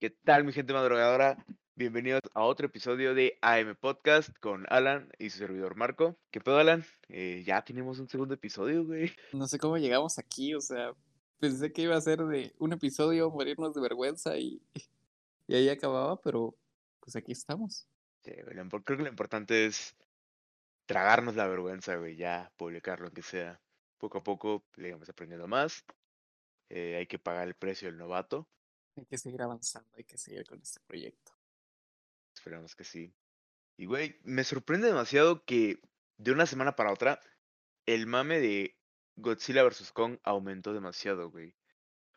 ¿Qué tal, mi gente madrugadora? Bienvenidos a otro episodio de AM Podcast con Alan y su servidor Marco. ¿Qué pedo, Alan? Eh, ya tenemos un segundo episodio, güey. No sé cómo llegamos aquí, o sea, pensé que iba a ser de un episodio morirnos de vergüenza y, y ahí acababa, pero pues aquí estamos. Sí, güey, creo que lo importante es tragarnos la vergüenza, güey, ya publicarlo, aunque sea. Poco a poco le vamos aprendiendo más. Eh, hay que pagar el precio del novato. Hay que seguir avanzando, hay que seguir con este proyecto. Esperamos que sí. Y, güey, me sorprende demasiado que de una semana para otra el mame de Godzilla vs. Kong aumentó demasiado, güey.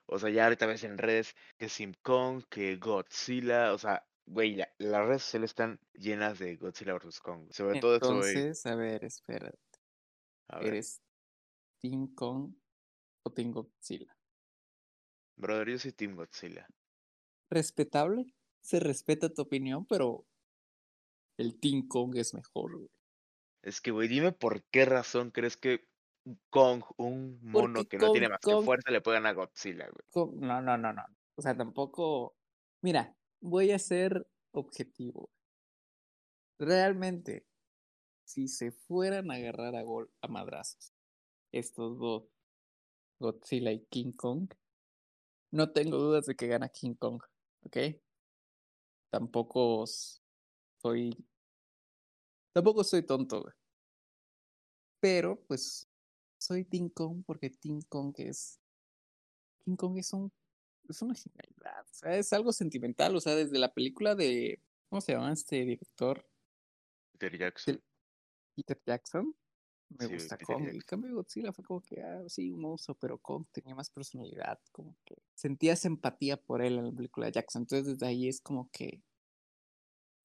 O sea, ya ahorita ves en redes que Sim Kong, que Godzilla, o sea, güey, la- las redes sociales están llenas de Godzilla vs. Kong. Sobre todo eso, güey. Entonces, a ver, espera, A ver, ¿eres Team Kong o Team Godzilla? Brother, yo soy Team Godzilla. Respetable, se respeta tu opinión, pero el Team Kong es mejor, güey. Es que, güey, dime por qué razón crees que Kong, un mono Porque que no tiene Kong- más que fuerza, le puede ganar a Godzilla, güey. No, no, no, no. O sea, tampoco. Mira, voy a ser objetivo. Realmente, si se fueran a agarrar a gol a madrazos, estos dos, Godzilla y King Kong, no tengo dudas de que gana King Kong, ¿ok? Tampoco soy. Tampoco soy tonto, güey. Pero, pues, soy King Kong porque King Kong es. King Kong es un. Es una genialidad. O sea, es algo sentimental. O sea, desde la película de. ¿Cómo se llama este director? Peter Jackson. Peter Jackson. Me Sí, gusta Kong. El cambio de Godzilla fue como que, ah, sí, un monstruo, pero Kong tenía más personalidad. Como que sentías empatía por él en la película de Jackson. Entonces, desde ahí es como que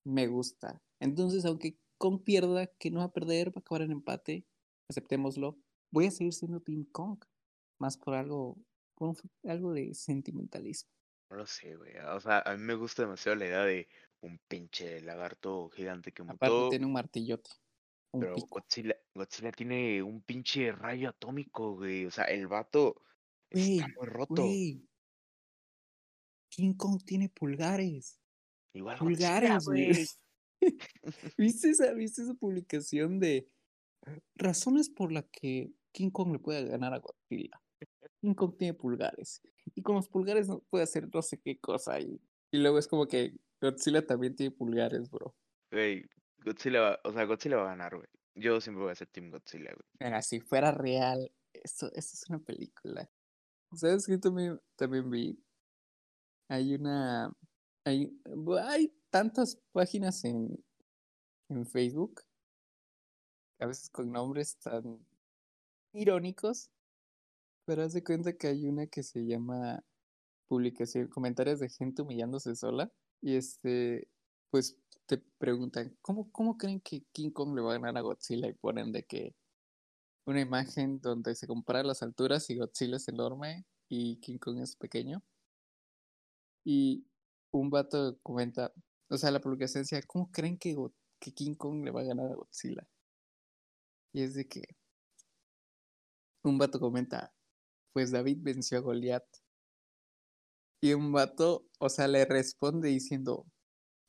me gusta. Entonces, aunque Kong pierda, que no va a perder, va a acabar en empate, aceptémoslo. Voy a seguir siendo Team Kong. Más por algo, por un- algo de sentimentalismo. No lo sé, güey. O sea, a mí me gusta demasiado la idea de un pinche lagarto gigante que Aparte, mutó. tiene un martillote. Un Pero pico. Godzilla, Godzilla tiene un pinche rayo atómico, güey. O sea, el vato Güey, está muy roto. güey. King Kong tiene pulgares. Igual Pulgares, güey. güey. ¿Viste esa, ¿Viste esa publicación de razones por las que King Kong le puede ganar a Godzilla? King Kong tiene pulgares. Y con los pulgares no puede hacer no sé qué cosa. Y, y luego es como que Godzilla también tiene pulgares, bro. Güey, Godzilla va, o sea, Godzilla va a ganar, güey. Yo siempre voy a ser Team Godzilla, güey. Mira, si fuera real, esto, esto es una película. ¿Sabes qué también, también vi? Hay una. Hay, hay tantas páginas en, en Facebook, a veces con nombres tan irónicos, pero haz de cuenta que hay una que se llama publicación, comentarios de gente humillándose sola, y este, pues te preguntan, ¿cómo, cómo creen que King Kong le va a ganar a Godzilla? Y ponen de que una imagen donde se comparan las alturas y Godzilla es enorme y King Kong es pequeño. Y un vato comenta, o sea, la publicación decía, ¿cómo creen que, que King Kong le va a ganar a Godzilla? Y es de que un vato comenta, pues David venció a Goliat. Y un vato, o sea, le responde diciendo,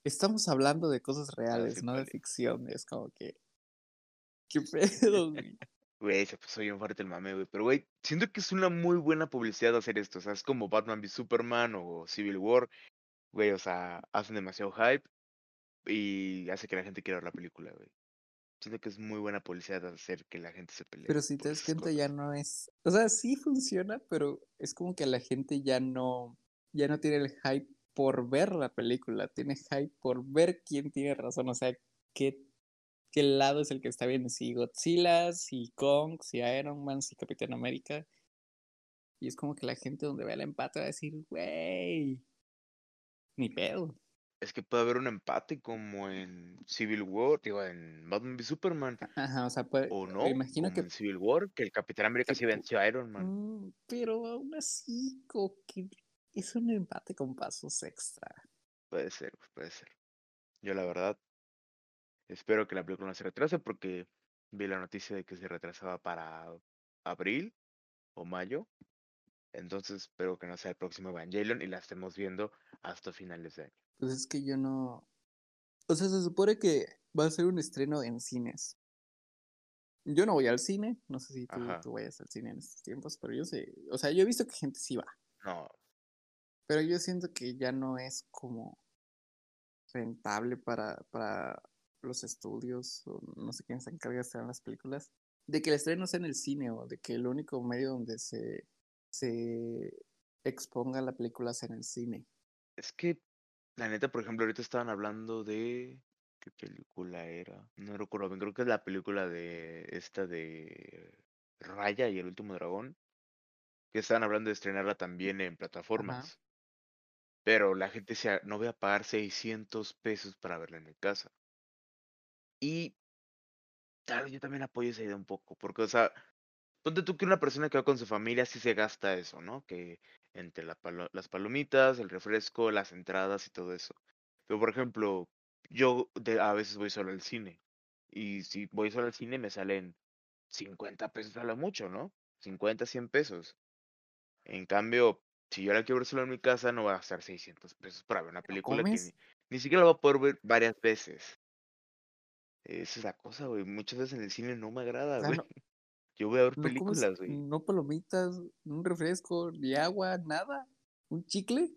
estamos hablando de cosas reales, sí, no de ficción. Es como que, ¿qué pedo, güey? Güey, se puso bien fuerte el mame, güey. Pero, güey, siento que es una muy buena publicidad hacer esto. O sea, es como Batman v Superman o Civil War. Güey, o sea, hacen demasiado hype y hace que la gente quiera ver la película, güey. Siento que es muy buena publicidad hacer que la gente se pelee. Pero si te das cuenta ya cosas. no es, o sea, sí funciona, pero es como que la gente ya no, ya no tiene el hype por ver la película, tiene hype por ver quién tiene razón, o sea, qué, qué lado es el que está bien, si Godzilla, si Kong, si Iron Man, si Capitán América. Y es como que la gente donde vea el empate va a decir, güey, ni pedo. Es que puede haber un empate como en Civil War, digo, en Batman v Superman. Ajá, o sea, puede, O no, imagino como que en Civil War, que el Capitán América sí venció a Iron Man. Mm, pero aún así, como que es un empate con pasos extra. Puede ser, puede ser. Yo la verdad espero que la película no se retrase porque vi la noticia de que se retrasaba para abril o mayo. Entonces espero que no sea el próximo Evangelion y la estemos viendo hasta finales de año. Pues es que yo no. O sea, se supone que va a ser un estreno en cines. Yo no voy al cine, no sé si tú, tú vayas al cine en estos tiempos, pero yo sé, o sea, yo he visto que gente sí va, No, pero yo siento que ya no es como rentable para, para los estudios, o no sé quién se encarga de hacer las películas, de que el estreno sea en el cine o de que el único medio donde se, se exponga la película sea en el cine. es que la neta, por ejemplo, ahorita estaban hablando de qué película era. No recuerdo bien, creo que es la película de esta de Raya y el último dragón. Que estaban hablando de estrenarla también en plataformas. Pero la gente decía, no voy a pagar 600 pesos para verla en mi casa. Y claro, yo también apoyo esa idea un poco, porque, o sea, ponte tú que una persona que va con su familia sí se gasta eso, ¿no? Que entre las palomitas, el refresco, las entradas y todo eso. Pero, por ejemplo, yo de, a veces voy solo al cine. Y si voy solo al cine me salen 50 pesos a lo mucho, ¿no? 50, 100 pesos. En cambio, si yo la quiero ver solo en mi casa, no voy a gastar 600 pesos para ver una ¿Pero película que ni, ni siquiera la voy a poder ver varias veces. Esa es la cosa, güey. Muchas veces en el cine no me agrada, güey. no, Yo voy a ver no películas, güey. no palomitas, un refresco, ni agua, nada, un chicle.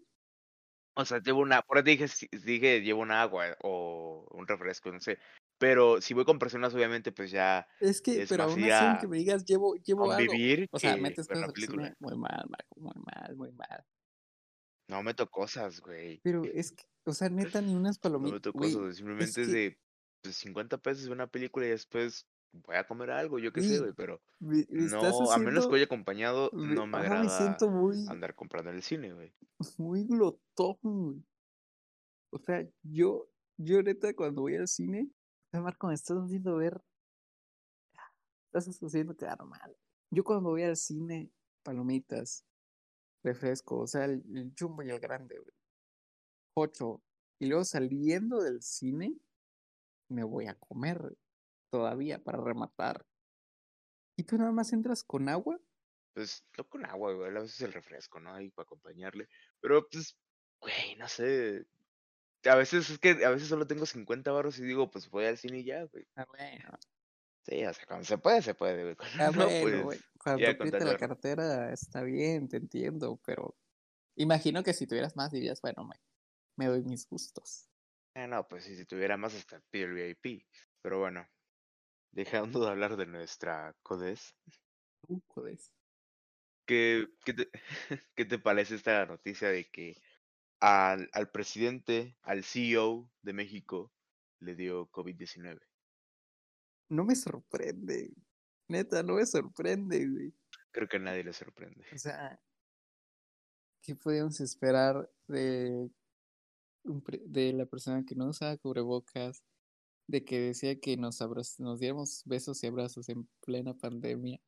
O sea, llevo una, por ahí dije, dije, llevo un agua o un refresco, no sé. Pero si voy con personas, obviamente, pues ya Es que, es pero aún así, aunque me digas llevo, llevo algo. O sea, metes cosas película. muy mal, Marco, muy mal, muy mal. No meto cosas, güey. Pero es que, o sea, neta, ni unas No palomitas. meto Güey, cosas, güey. Simplemente es que, de pues, 50 pesos una película y después voy a comer algo, yo qué sé, güey. Pero me, me no, a menos que vaya acompañado, me- no me me agrada siento muy, andar comprando en el cine, güey. muy glotón, güey. O sea, yo, yo neta, cuando voy al cine, Marco, me estás haciendo ver, estás haciendo quedar mal. Yo cuando voy al cine, palomitas, refresco, o sea, el, el jumbo y el grande, güey. Ocho. Y luego saliendo del cine, me voy a comer todavía para rematar. ¿Y tú nada más entras con agua? Pues no con agua, güey. A veces el refresco, ¿no? Ahí para acompañarle. Pero pues, güey, no sé. A veces es que a veces solo tengo 50 baros y digo, pues voy al cine y ya, güey. Ah, bueno. Sí, o sea, cuando se puede, se puede, güey. Cuando Ah, no, bueno, güey. pues Cuando ya te la cartera está bien, te entiendo, pero imagino que si tuvieras más dirías, bueno, me, me doy mis gustos. Ah, no, pues si tuviera más hasta pido el VIP. Pero bueno, dejando de hablar de nuestra CODES, Uh, joder. ¿qué, qué, te, qué te parece esta noticia de que al, al presidente, al CEO de México, le dio COVID-19? No me sorprende. Neta, no me sorprende, güey. Creo que a nadie le sorprende. O sea, ¿qué podíamos esperar de, de la persona que no usaba cubrebocas? De que decía que nos, nos diéramos besos y abrazos en plena pandemia.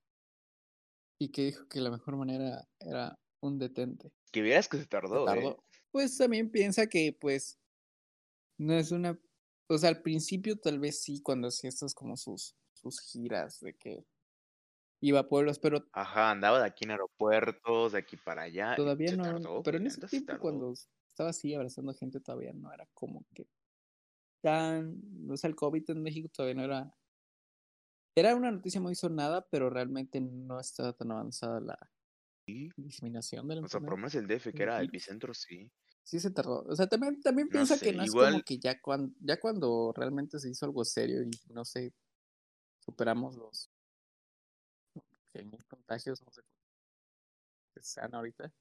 Y que dijo que la mejor manera era un detente. Que vieras que se Se tardó, ¿eh? Pues también piensa que, pues, no es una. O sea, al principio tal vez sí, cuando hacía estas como sus, sus giras de que iba a pueblos, pero Ajá, andaba de aquí en aeropuertos, de aquí para allá, todavía no. tardó, Pero en ese tiempo, cuando estaba así abrazando gente, todavía no era como que tan. O sea, el COVID en México todavía no era. Era una noticia muy sonada, pero realmente no estaba tan avanzada la Sí, diseminación de la o sea, por menos el DF, que era virus. epicentro, sí. Sí se tardó. O sea, también, también No piensa sé, que no es como igual, que ya cuando, ya cuando realmente se hizo algo serio y no sé, superamos los que mil contagios, no sé qué sean ahorita,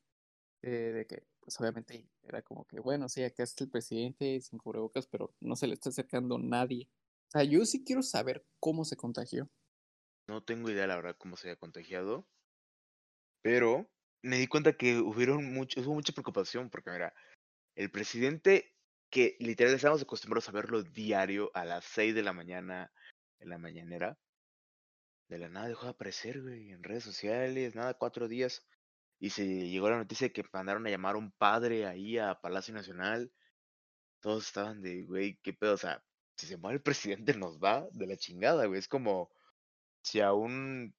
eh, de que pues obviamente era como que, bueno, sí, acá está el presidente sin cubrebocas, pero no se le está acercando nadie. O sea, yo sí quiero saber cómo se contagió. no tengo idea, la verdad, cómo se había contagiado, pero me di cuenta que hubieron mucho, hubo mucha preocupación, porque mira, el presidente, que literal estábamos acostumbrados a verlo diario a las 6 de la mañana en la mañanera, de la nada dejó de aparecer, güey, en redes sociales, nada, cuatro días. Y se llegó la noticia de que mandaron a llamar a un padre ahí a Palacio Nacional. Todos estaban de, güey, qué pedo, o sea, si se muere el presidente nos va de la chingada, güey. Es como si a un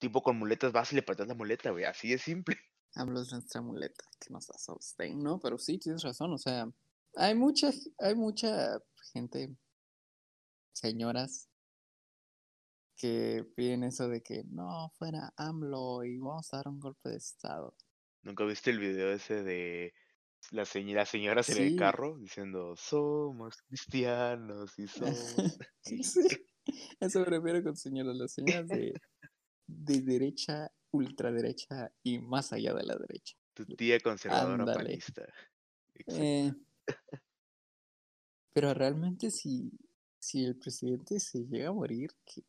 tipo con muletas vas y le patas la muleta, güey, así es simple. AMLO es nuestra muleta que nos sostén, ¿no? Pero sí, tienes razón, o sea, hay mucha, hay mucha gente, señoras, que piden eso de que no fuera AMLO y vamos a dar un golpe de estado. ¿Nunca viste el video ese de la, señora, señoras en el carro diciendo somos cristianos y somos... sí, eso me refiero con señoras, las señoras de, de derecha, ultraderecha y más allá de la derecha. Tu tía conservadora panista. Eh, pero realmente si, si el presidente se llega a morir, que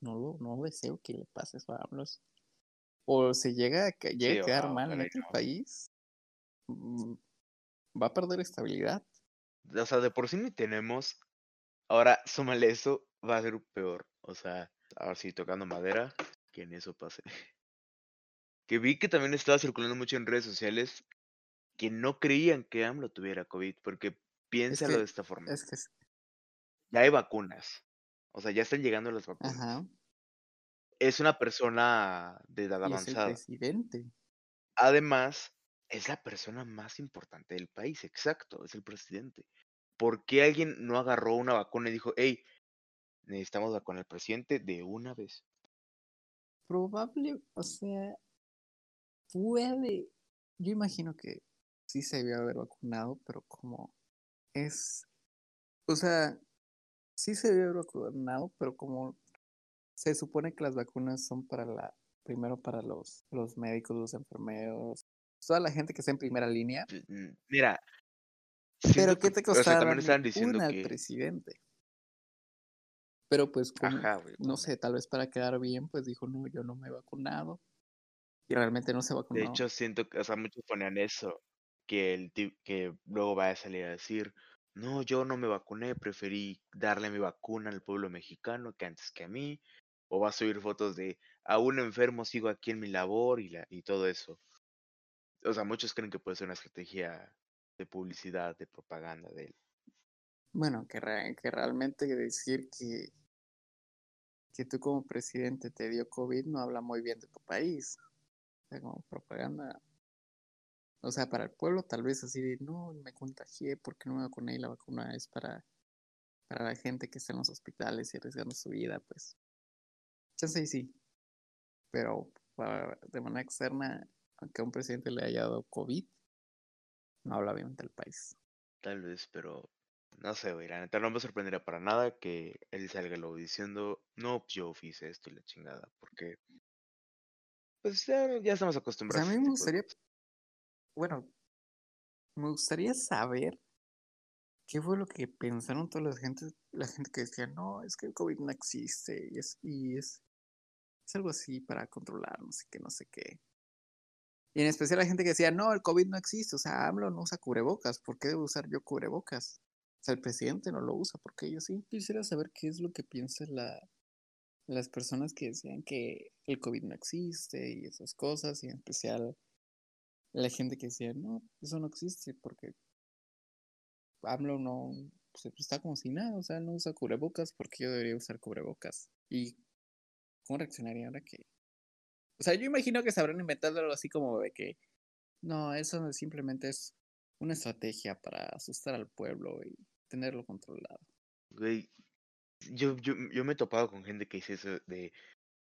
no, no deseo que le pase eso a AMLO. O se llega a, llega a quedar mal en este país, mm, va a perder estabilidad. O sea, de por sí ni tenemos. Ahora, súmale eso, va a ser peor. O sea, ahora sí, tocando madera, que en eso pase. Que vi que también estaba circulando mucho en redes sociales que no creían que AMLO tuviera COVID, porque piénsalo de esta forma. Es que ya hay vacunas. O sea, ya están llegando las vacunas. Es una persona de edad avanzada. Es el presidente. Además, es la persona más importante del país, exacto, es el presidente. ¿Por qué alguien no agarró una vacuna y dijo, hey, necesitamos vacunar al presidente de una vez? Probable, o sea, puede. Yo imagino que sí se debió haber vacunado, pero como es. O sea, sí se debe haber vacunado, pero como se supone que las vacunas son para la, primero para los, los médicos, los enfermeros, toda la gente que está en primera línea. Mira. Pero ¿qué te costaba una al presidente? Pero pues, como, no sé, tal vez para quedar bien, pues dijo, no, yo no me he vacunado. Y realmente no se vacunó. De hecho, siento que, o sea, muchos ponían eso, que, el, que luego va a salir a decir, no, yo no me vacuné, preferí darle mi vacuna al pueblo mexicano que antes que a mí. O va a subir fotos de a un enfermo sigo aquí en mi labor y, la, y todo eso. O sea, muchos creen que puede ser una estrategia de publicidad, de propaganda de él. Bueno, que, que realmente decir que, que tú como presidente te dio COVID no habla muy bien de tu país. O sea, como propaganda o sea, para el pueblo tal vez así de, no, me contagié porque no me vacuné y la vacuna es para, para la gente que está en los hospitales y arriesgando su vida, pues. Chance y sí. Pero de manera externa, aunque a un presidente le haya dado COVID, no habla bien del país. Tal vez, pero no sé, güey. La neta no me sorprendería para nada que él salga luego diciendo, no, yo hice esto y la chingada, porque pues ya, ya estamos acostumbrados. a mí me gustaría bueno, me gustaría saber qué fue lo que pensaron toda la gente, la gente que decía, no, es que el COVID no existe y es, y es, es algo así para controlar, no sé qué, no sé qué. Y en especial la gente que decía, no, el COVID no existe, o sea, AMLO no usa cubrebocas, ¿por qué debo usar yo cubrebocas? El presidente no lo usa, porque yo sí quisiera saber qué es lo que piensa la, las personas que decían que el COVID no existe y esas cosas, y en especial la gente que decía, no, eso no existe porque AMLO no pues, está como si nada, o sea, no usa cubrebocas porque yo debería usar cubrebocas. ¿Y cómo reaccionaría ahora que... O sea, yo imagino que sabrán inventar algo así como de que, no, eso simplemente es una estrategia para asustar al pueblo y tenerlo controlado. Güey, yo, yo, yo me he topado con gente que dice eso de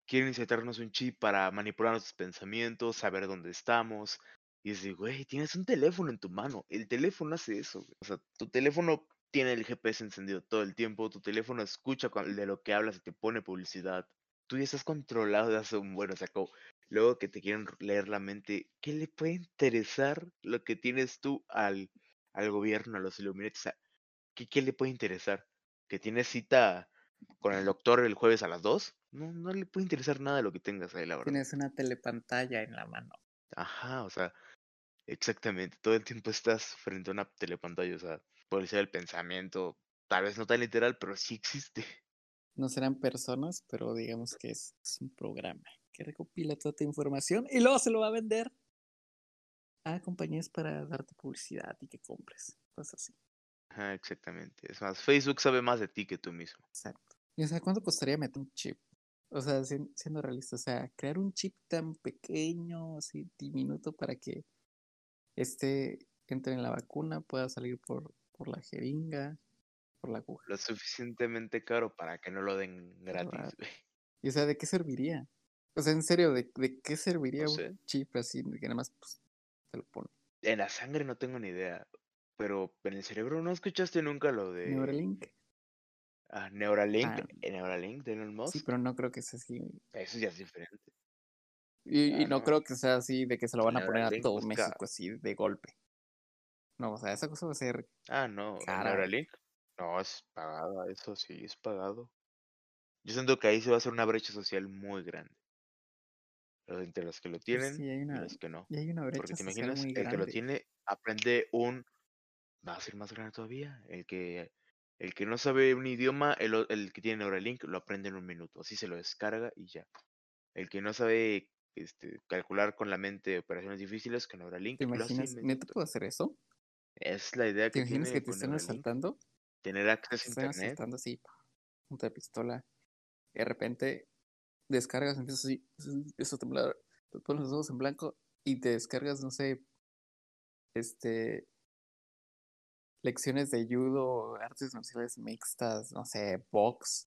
quieren insertarnos un chip para manipular nuestros pensamientos, saber dónde estamos, y dice, güey, tienes un teléfono en tu mano. El teléfono hace eso. O sea, tu teléfono tiene el GPS encendido todo el tiempo. Tu teléfono escucha de lo que hablas y te pone publicidad. Tú ya estás controlado de hace un bueno, sacó. Luego que te quieren leer la mente, ¿qué le puede interesar lo que tienes tú al, al gobierno, a los Illuminati? O sea, ¿qué, ¿qué le puede interesar? ¿Que tienes cita con el doctor el jueves a las 2? No, no le puede interesar nada de lo que tengas ahí, la verdad. Tienes una telepantalla en la mano. Ajá, o sea, Exactamente, todo el tiempo estás frente a una telepantalla, o sea, puede ser el pensamiento, tal vez no tan literal, pero sí existe. No serán personas, pero digamos que es, un programa que recopila toda tu información y luego se lo va a vender a compañías para darte publicidad y que compres, cosas así. Ajá, exactamente. Es más, Facebook sabe más de ti que tú mismo. Exacto. ¿Y o sea, cuánto costaría meter un chip O sea, sien- siendo realista, o sea, crear un chip tan pequeño, así diminuto para que este entre en la vacuna, pueda salir por, por la jeringa, por la aguja. Lo suficientemente caro para que no lo den gratis. Y o sea, ¿de qué serviría? O sea, en serio, ¿de, de qué serviría No un chip así que nada más pues, te lo pone? En la sangre no tengo ni idea. Pero en el cerebro, ¿no escuchaste nunca lo de Neuralink. ah, Neuralink? Ah. eh, Neuralink de Elon Musk. Sí, pero no creo que sea así. Eso ya es diferente. Y, y Ah, no, no. creo que sea así de que se lo van a poner a todo busca- México así de golpe. No, o sea, esa cosa va a ser Ah, no, Cara. Neuralink. No, es pagado, eso sí, es pagado. Yo siento que ahí se va a hacer una brecha social muy grande. Los- Entre los que lo tienen Pues sí, hay y los que no. y hay una brecha Porque te imaginas, el que lo tiene aprende un... Va a ser más grande todavía. El que, el que no sabe un idioma, el, el que tiene Neuralink, lo aprende en un minuto. Así se lo descarga y ya. El que no sabe este, calcular con la mente operaciones difíciles, con Neuralink, ¿Te imaginas? ¿Neta puedo hacer eso? Es la idea ¿Te que imaginas tiene que te con estén asaltando? Tener Te acceso a internet. asaltando así, punta de pistola. Y de repente descargas, empiezas así, empiezas a temblar, te pones los ojos en blanco y te descargas, no sé, este, lecciones de judo, artes marciales mixtas, no sé, box.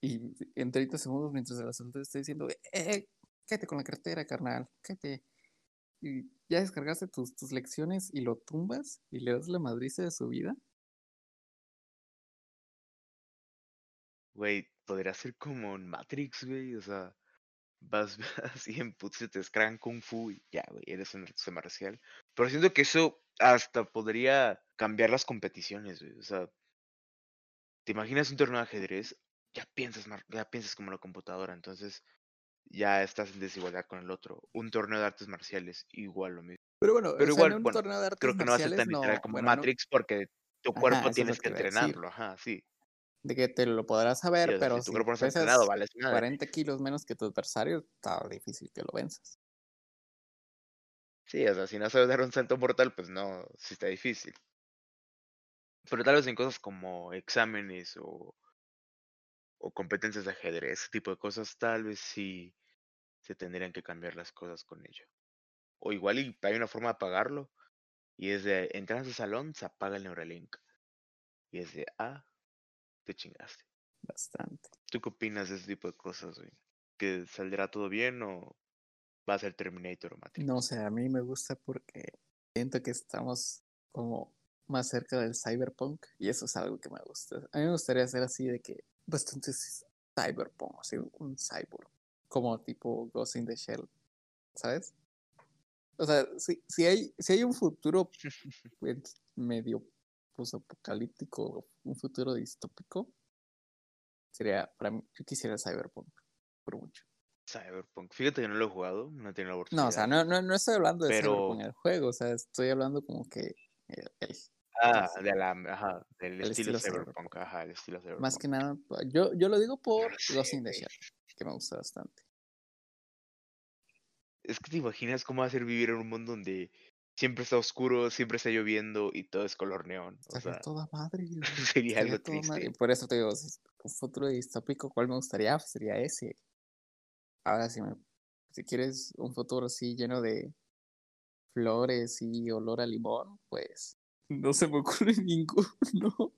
Y en 30 segundos, mientras el asaltante está diciendo, eh, cállate con la cartera, carnal, cállate. Y ya descargaste tus, tus lecciones y lo tumbas y le das la madriza de su vida. Güey, podría ser como en Matrix, güey. O sea, vas así en putz, te descargan Kung Fu y ya, güey, eres un artista marcial. Pero siento que eso hasta podría cambiar las competiciones, güey. O sea, te imaginas un torneo de ajedrez, ya piensas, ya piensas como la computadora, entonces ya estás en desigualdad con el otro. Un torneo de artes marciales, igual lo mismo. Pero bueno, Pero o sea, igual, en un bueno, torneo de artes Creo que no va a ser tan literal como bueno, no- Matrix porque tu cuerpo tienes que entrenarlo, ajá, sí. de que te lo podrás saber, pero si tu si cuerpo no está pesas entrenado, madre. 40 kilos menos que tu adversario, está difícil que lo venzas. Sí, o sea, si no sabes dar un salto mortal, pues no, sí está difícil. Pero tal vez en cosas como exámenes o, o competencias de ajedrez, ese tipo de cosas, tal vez sí se tendrían que cambiar las cosas con ello. O igual y hay una forma de pagarlo, y es de, entras al salón, se apaga el Neuralink. Y es de, ah, te chingaste. Bastante. ¿Tú qué opinas de ese tipo de cosas, güey? ¿Que saldrá todo bien o va a ser Terminator o Matrix? No sé, a mí me gusta porque siento que estamos como más cerca del cyberpunk y eso es algo que me gusta. A mí me gustaría hacer así de que bastante cyberpunk, así un cyborg, como tipo Ghost in the Shell, ¿sabes? O sea, si, si hay si hay un futuro pues, medio apocalíptico, un futuro distópico, sería para mí, yo quisiera el cyberpunk por mucho. Cyberpunk. Fíjate que no lo he jugado, no tenido la oportunidad. No, o sea, no, no, no estoy hablando de Pero- cyberpunk en el juego, o sea, estoy hablando como que el- el- Ah, de la, ajá, del El estilo, estilo cyberpunk, cyberpunk. ajá, el estilo cyberpunk. más que nada, yo, yo lo digo por lo sé, Ghost in the. Shell, que me gusta bastante. Es que te imaginas cómo va a ser vivir en un mundo donde siempre está oscuro, siempre está lloviendo y todo es color neón. O sea, toda madre. sería estaría algo madre. triste. Por eso te digo, un futuro distópico, ¿cuál me gustaría? Pues sería ese. Ahora, si, me, si quieres un futuro así lleno de flores y olor a limón, pues no se me ocurre ninguno.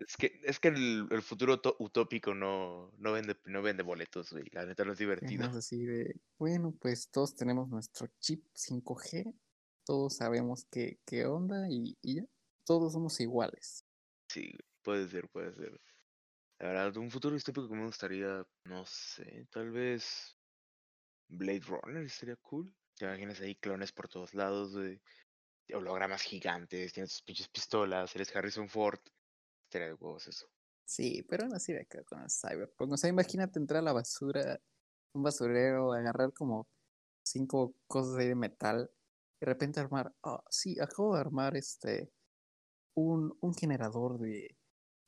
Es que, es que el, el futuro utópico no, no vende, no vende boletos, güey. La neta no es divertido. Es así de, bueno, pues todos tenemos nuestro chip 5G, todos sabemos qué, qué onda y, y ya, todos somos iguales. Sí, puede ser, puede ser. La verdad, un futuro distópico que me gustaría, no sé, tal vez Blade Runner sería cool. Te imaginas ahí clones por todos lados, güey. Hologramas gigantes, tienes tus pinches pistolas, eres Harrison Ford. Estaría de huevos eso. Sí, pero así de acá con el cyberpunk. O sea, imagínate entrar a la basura, un basurero, agarrar como cinco cosas de metal, y de repente armar, ah, sí, acabo de armar este, un, un generador de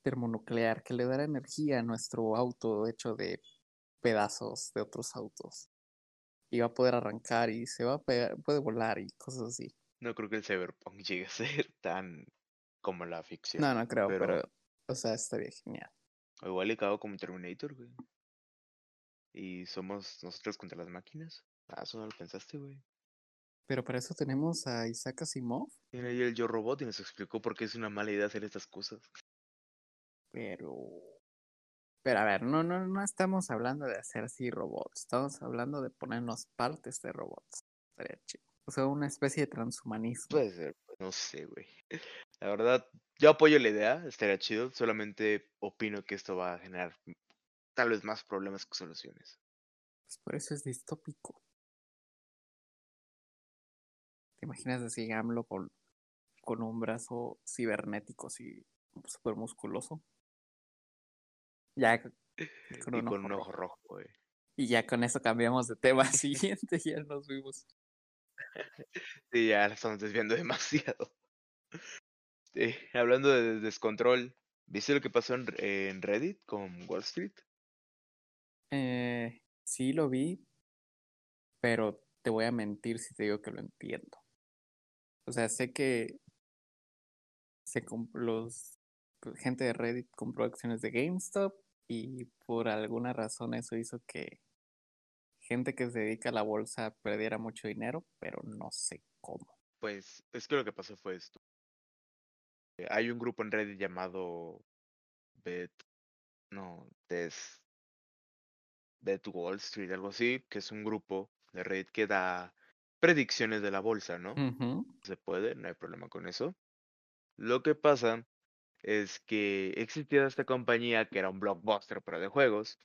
termonuclear que le dará energía a nuestro auto hecho de pedazos de otros autos. Y va a poder arrancar y se va a pegar, puede volar y cosas así. No creo que el cyberpunk llegue a ser tan como la ficción. No, no creo, pero- pero, o sea, estaría genial. O igual y cago como Terminator, güey. Y somos nosotros contra las máquinas. Ah, eso no lo pensaste, güey. Pero para eso tenemos a Isaac Asimov. Tiene ahí el Yo Robot y nos explicó por qué es una mala idea hacer estas cosas. Pero. Pero a ver, no, no, no estamos hablando de hacer así robots. Estamos hablando de ponernos partes de robots. Estaría chido. O sea, una especie de transhumanismo. Puede ser, pues, no sé, güey. La verdad, yo apoyo la idea, estaría chido. Solamente opino que esto va a generar tal vez más problemas que soluciones. Pues por eso es distópico. ¿Te imaginas así AMLO con, con un brazo cibernético así súper musculoso? Ya con y con un ojo rojo. güey. Y ya con eso cambiamos de tema siguiente, ya nos vimos. Sí, ya la estamos desviando demasiado. Sí, hablando de descontrol, ¿viste lo que pasó en, en Reddit con Wall Street? Eh, sí lo vi, pero te voy a mentir si te digo que lo entiendo. O sea, sé que se los gente de Reddit compró acciones de GameStop y por alguna razón eso hizo que gente que se dedica a la bolsa perdiera mucho dinero, pero no sé cómo. Pues es que lo que pasó fue esto. Eh, Hay un grupo en Reddit llamado Bet, no, Des, Bet Wall Street, algo así, que es un grupo de Reddit que da predicciones de la bolsa, ¿no? Se puede, no hay problema con eso. Lo que pasa es que existía esta compañía que era un blockbuster, pero de juegos,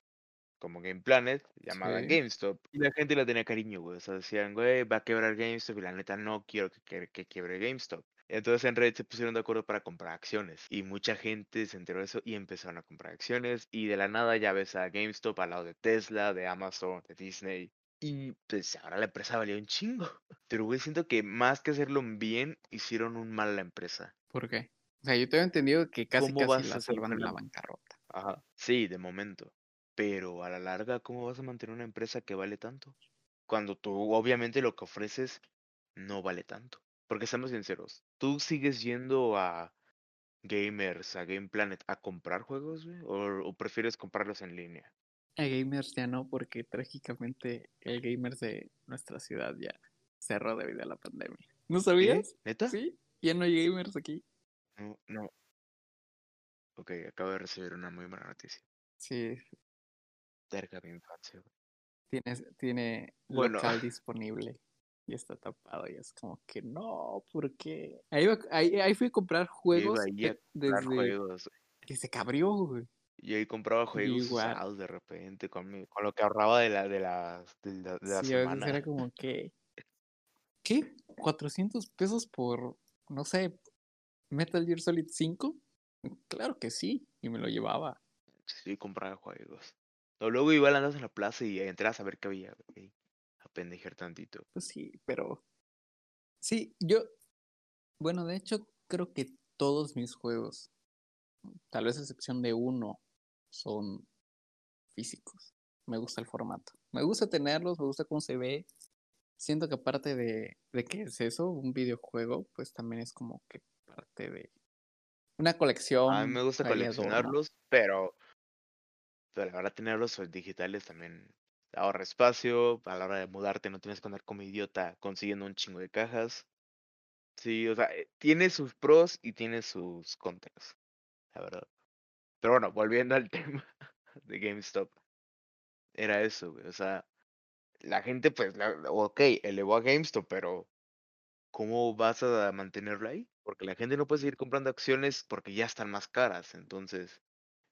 como Game Planet, llamada Sí. GameStop, y la gente la tenía cariño, güey. O sea, decían, güey, va a quebrar GameStop, y la neta no quiero que, que, que quiebre GameStop. Entonces en Reddit se pusieron de acuerdo para comprar acciones, y mucha gente se enteró de eso y empezaron a comprar acciones, y de la nada ya ves a GameStop al lado de Tesla, de Amazon, de Disney. Y pues ahora la empresa valía un chingo. Pero güey, siento que más que hacerlo bien, hicieron un mal a la empresa. ¿Por qué? O sea, yo tengo entendido que casi ¿Cómo casi vas a la salvan de la bancarrota. Ajá. Sí, de momento. Pero a la larga, ¿cómo vas a mantener una empresa que vale tanto? Cuando tú obviamente lo que ofreces no vale tanto. Porque seamos sinceros, ¿tú sigues yendo a Gamers, a Game Planet a comprar juegos, güey? ¿O, o prefieres comprarlos en línea? A gamers ya no, porque trágicamente el gamers de nuestra ciudad ya cerró debido a la pandemia. ¿No ¿Qué? sabías? ¿Neta? Sí, ya no hay gamers aquí. No, no. Ok, acabo de recibir una muy mala noticia. Sí, Cerca de mi infancia, güey. tiene, tiene Bueno. local disponible y está tapado y es como que no, ¿por qué? Ahí, va- ahí, ahí fui a comprar juegos iba ahí a de- comprar desde juegos. que se cabrió, güey. Yo ahí compraba juegos Igual. usados de repente con, mi- con lo que ahorraba de la, de las de la, de la Sí, a veces semana. era como que, ¿qué? ¿400 pesos por, no sé, Metal Gear Solid 5? Claro que sí, y me lo llevaba. Sí, compraba juegos. O luego igual andas en la plaza y entras a ver qué había. A pendejer tantito. Pues sí, pero sí, yo, bueno, de hecho creo que todos mis juegos, tal vez a excepción de uno, son físicos. Me gusta el formato. Me gusta tenerlos, me gusta cómo se ve. Siento que aparte de, de que es eso, un videojuego, pues también es como que parte de una colección. A mí me gusta adorno. coleccionarlos, pero, pero a la hora de tenerlos digitales también ahorra espacio. A la hora de mudarte no tienes que andar como idiota consiguiendo un chingo de cajas. Sí, o sea, eh, tiene sus pros y tiene sus contras, la verdad. Pero bueno, volviendo al tema de GameStop. Era eso, güey. O sea, la gente, pues, la, ok, elevó a GameStop, pero ¿cómo vas a mantenerlo ahí? Porque la gente no puede seguir comprando acciones porque ya están más caras. Entonces,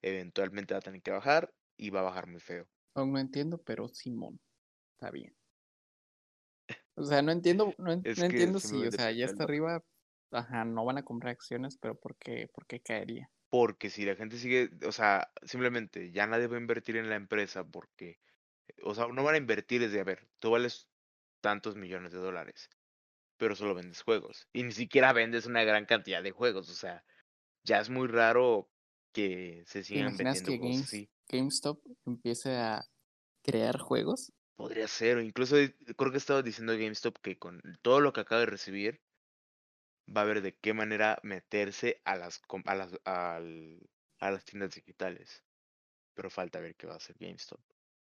eventualmente va a tener que bajar y va a bajar muy feo. Aún no entiendo, pero Simón, está bien. O sea, no entiendo, no, entiendo si, o sea, ya está arriba, ajá, no van a comprar acciones, pero ¿por qué, por qué caería? Porque si la gente sigue, o sea, simplemente ya nadie va a invertir en la empresa porque, o sea, no van a invertir desde, a ver, tú vales tantos millones de dólares, pero solo vendes juegos. Y ni siquiera vendes una gran cantidad de juegos, o sea, ya es muy raro que se ¿Te sigan vendiendo que juegos Games, así. GameStop empiece a crear juegos? Podría ser, o incluso eh, creo que estaba diciendo GameStop que con todo lo que acaba de recibir, va a ver de qué manera meterse a las, a las, al- a las tiendas digitales. Pero falta ver qué va a hacer GameStop.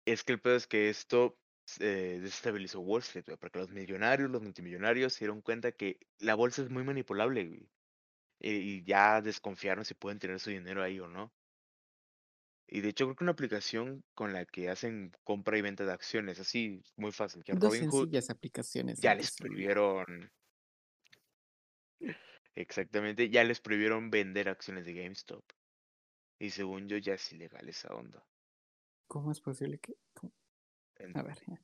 Es que el pedo es que esto eh, desestabilizó Wall Street, güey, porque los millonarios, los multimillonarios se dieron cuenta que la bolsa es muy manipulable, güey. Y, y ya desconfiaron si pueden tener su dinero ahí o no. Y de hecho creo que una aplicación con la que hacen compra y venta de acciones, así, muy fácil. Que Dos Robinhood sencillas aplicaciones. ya les prohibieron. Exactamente, ya les prohibieron vender acciones de GameStop. Y según yo ya es ilegal esa onda. ¿Cómo es posible que.? cómo? A ver, ya.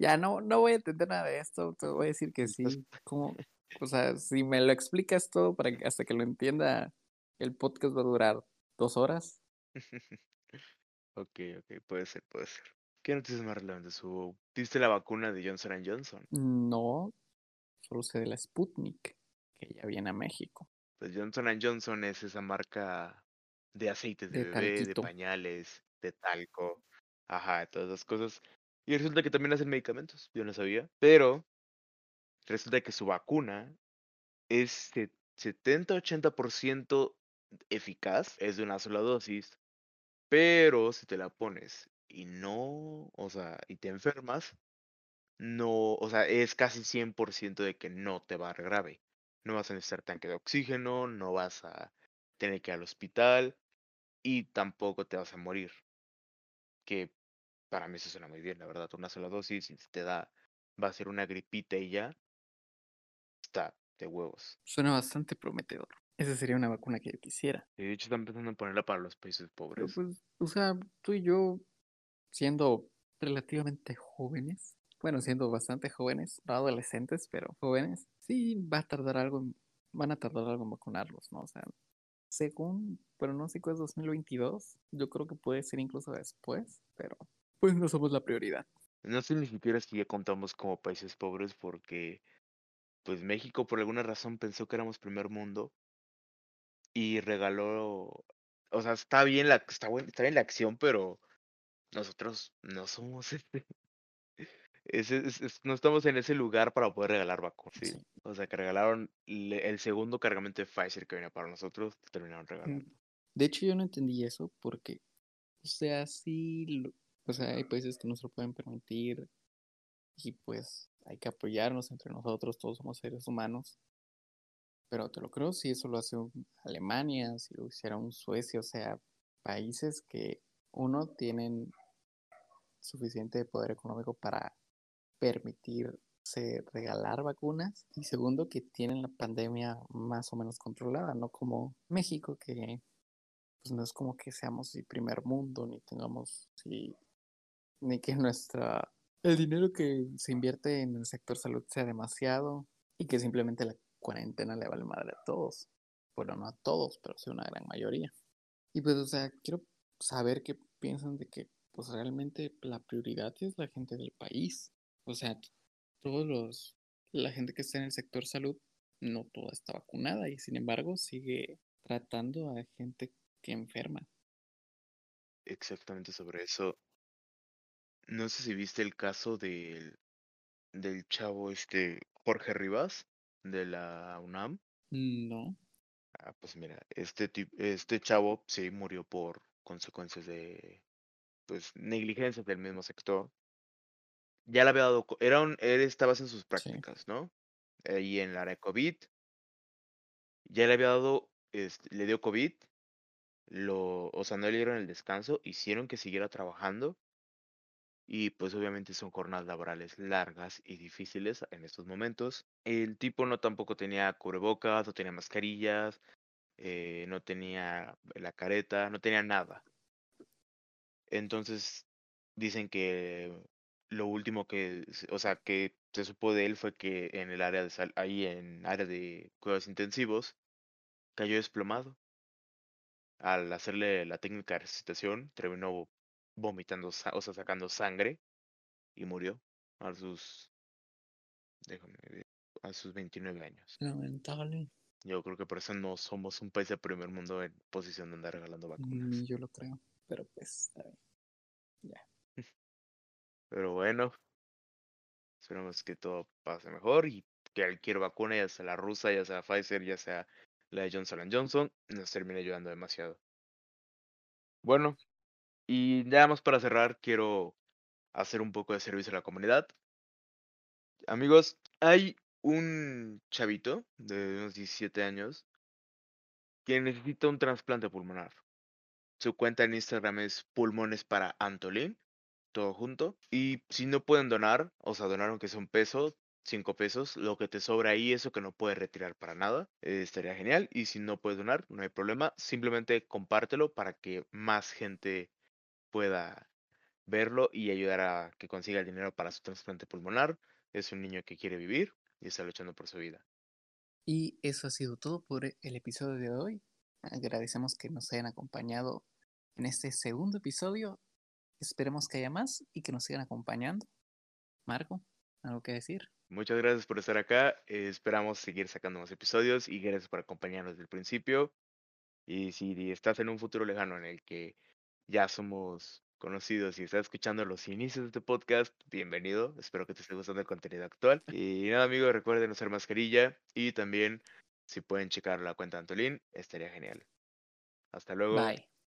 Ya no, no voy a entender nada de esto. Te voy a decir que sí. ¿Cómo? O sea, si me lo explicas todo para que hasta que lo entienda, el podcast va a durar dos horas. ok, ok, puede ser, puede ser. ¿Qué noticias más relevantes hubo? ¿Viste la vacuna de Johnson Johnson? No, solo sé de la Sputnik, que ya viene a México. Pues Johnson Johnson es esa marca de aceites de, De bebé, de pañales, de talco, ajá, de todas esas cosas. Y resulta que también hacen medicamentos, yo no sabía. Pero resulta que su vacuna es se- 70-80% eficaz, es de una sola dosis, pero si te la pones y no, o sea, y te enfermas, no, o sea, es casi 100% de que no te va a dar grave. No vas a necesitar tanque de oxígeno, no vas a tener que ir al hospital y tampoco te vas a morir. Que para mí eso suena muy bien, la verdad. Una sola dosis y si te da, va a ser una gripita y ya. Está de huevos. Suena bastante prometedor. Esa sería una vacuna que yo quisiera. Y de hecho están pensando en ponerla para los países Pero pobres. pues, o sea, tú y yo, siendo relativamente jóvenes, bueno, siendo bastante jóvenes, no adolescentes, pero jóvenes, sí va a tardar algo, en- van a tardar algo en vacunarlos, ¿no? O sea, según pronóstico es 2022, yo creo que puede ser incluso después, pero pues no somos la prioridad. No sé ni siquiera si ya contamos como países pobres porque pues México por alguna razón pensó que éramos primer mundo y regaló, o sea, está bien la está buen- está bien la acción, pero nosotros no somos este ese- es- es- no estamos en ese lugar para poder regalar vacunas, ¿sí? Sí. O sea, que regalaron le- el segundo cargamento de Pfizer que venía para nosotros, terminaron regalando. Mm, De hecho, yo no entendí eso porque, o sea, sí, lo- o sea, hay países que no se lo pueden permitir y pues hay que apoyarnos entre nosotros, todos somos seres humanos. Pero te lo creo si eso lo hace Alemania, si lo hiciera un Suecia, o sea, países que uno tienen suficiente poder económico para permitirse regalar vacunas y segundo que tienen la pandemia más o menos controlada, no como México que pues no es como que seamos el primer mundo ni tengamos sí, ni que nuestra el dinero que se invierte en el sector salud sea demasiado y que simplemente la cuarentena le vale madre a todos. Bueno, no a todos, pero sí a una gran mayoría. Y pues, o sea, quiero saber qué piensan de que, pues realmente la prioridad es la gente del país. O sea, todos los, la gente que está en el sector salud, no toda está vacunada y sin embargo sigue tratando a gente que enferma. Exactamente sobre eso. No sé si viste el caso del, del chavo este Jorge Rivas de la UNAM. No. Ah, pues mira, este tip- este chavo sí murió por consecuencias de pues negligencia del mismo sector. Ya le había dado, era un, él estaba en sus prácticas, ¿no? Ahí en la área COVID. Ya le había dado, este, le dio COVID, lo, o sea, no le dieron el descanso, hicieron que siguiera trabajando. Y pues obviamente son jornadas laborales largas y difíciles en estos momentos. El tipo no tampoco tenía cubrebocas, no tenía mascarillas, eh, no tenía la careta, no tenía nada. Entonces dicen que lo último que, o sea, que se supo de él fue que en el área de sal, ahí en área de cuidados intensivos cayó desplomado. Al hacerle la técnica de resucitación, terminó vomitando, o sea, sacando sangre y murió a sus, déjame ver, a sus 29 años. Lamentable. Yo creo que por eso no somos un país de primer mundo en posición de andar regalando vacunas. Ni yo lo creo. Pero pues, está bien. Pero bueno, esperemos que todo pase mejor y que cualquier vacuna, ya sea la rusa, ya sea Pfizer, ya sea la de Johnson Johnson, nos termine ayudando demasiado. Bueno, y nada más para cerrar, quiero hacer un poco de servicio a la comunidad. Amigos, hay un chavito de unos 17 años que necesita un trasplante pulmonar. Su cuenta en Instagram es pulmones para Antolín, todo junto. Y si no pueden donar, o sea, donaron que sea un peso, cinco pesos, lo que te sobra ahí, eso que no puedes retirar para nada, eh, estaría genial. Y si no puedes donar, no hay problema, simplemente compártelo para que más gente pueda verlo y ayudar a que consiga el dinero para su trasplante pulmonar. Es un niño que quiere vivir y está luchando por su vida. Y eso ha sido todo por el episodio de hoy. Agradecemos que nos hayan acompañado en este segundo episodio. Esperemos que haya más y que nos sigan acompañando. Marco, ¿algo que decir? Muchas gracias por estar acá. eh, esperamos seguir sacando más episodios y gracias por acompañarnos desde el principio. Y si estás en un futuro lejano en el que ya somos conocidos y estás escuchando los inicios de este podcast, bienvenido. Espero que te esté gustando el contenido actual. Y nada, amigos, recuerden usar mascarilla y también si pueden checar la cuenta de Antolín, estaría genial. Hasta luego. Bye.